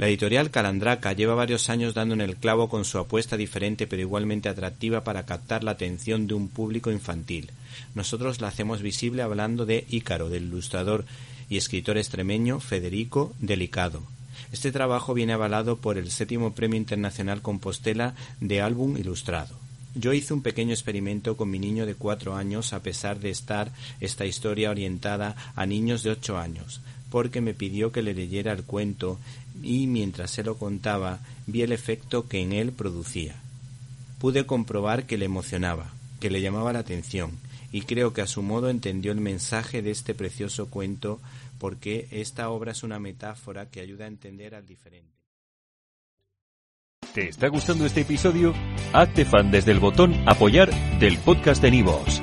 La editorial Calandraca lleva varios años dando en el clavo con su apuesta diferente pero igualmente atractiva para captar la atención de un público infantil. Nosotros la hacemos visible hablando de Ícaro, del ilustrador y escritor extremeño Federico Delicado. Este trabajo viene avalado por el séptimo Premio Internacional Compostela de Álbum Ilustrado. Yo hice un pequeño experimento con mi niño de cuatro años a pesar de estar esta historia orientada a niños de ocho años, porque me pidió que le leyera el cuento y mientras se lo contaba vi el efecto que en él producía. Pude comprobar que le emocionaba, que le llamaba la atención, y creo que a su modo entendió el mensaje de este precioso cuento porque esta obra es una metáfora que ayuda a entender al diferente. ¿Te está gustando este episodio? Hazte fan desde el botón apoyar del podcast de Nivos.